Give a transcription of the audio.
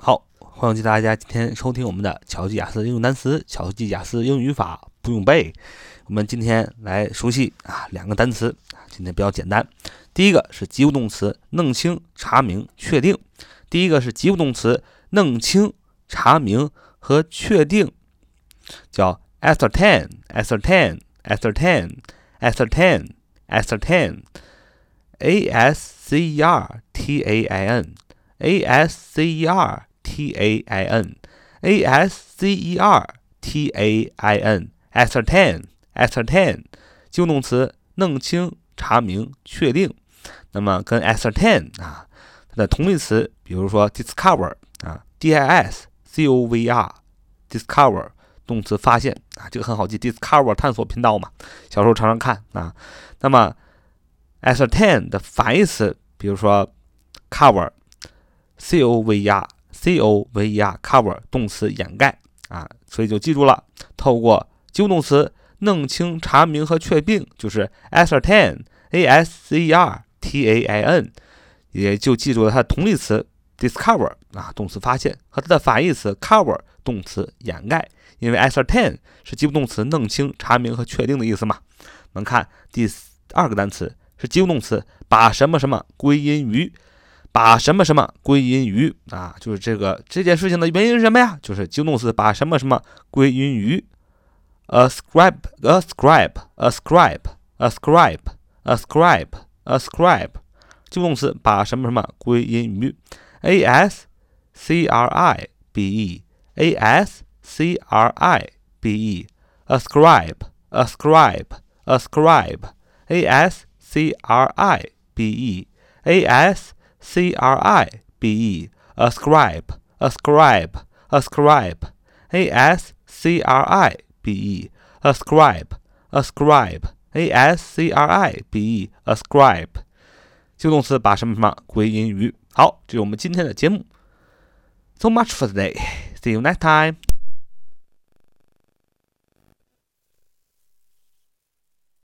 好，欢迎大家今天收听我们的巧记雅思应用单词、巧记雅思英语语法不用背。我们今天来熟悉啊两个单词，今天比较简单。第一个是及物动词弄清、查明、确定。第一个是及物动词弄清、查明和确定，叫 ascertain，ascertain，ascertain，ascertain，a s c e r t a i n，a s c e r t a i n，a s c e r t a i n，ascertain，ascertain，及物动词弄清、查明、确定。那么跟 ascertain 啊，它的同义词，比如说 discover 啊，d i s c o v e r，discover 动词发现啊，这个很好记，discover 探索频道嘛，小时候常常看啊。那么 ascertain 的反义词，比如说 cover，c o v e c o v e r cover 动词掩盖啊，所以就记住了，透过及物动词弄清、查明和确定，就是 ascertain，a s c e r。T A I N，也就记住了它的同义词 discover 啊，动词发现和它的反义词 cover 动词掩盖。因为 ascertain 是及物动词弄清、查明和确定的意思嘛。我们看第二个单词是及物动词把什么什么归因于，把什么什么归因于啊，就是这个这件事情的原因是什么呀？就是及动词把什么什么归因于，ascribe，ascribe，ascribe，ascribe，ascribe。ascribe 及动词把什么什么归因于，a s c r i b e，a s c r i b e，ascribe，ascribe，ascribe，a s c r i b e，a s c r i b e，ascribe，ascribe，ascribe，a s c r i b e，ascribe，ascribe。a s c r i b e ascribe，及物动词把什么什么归因于。好，这是我们今天的节目。So much for today. See you next time.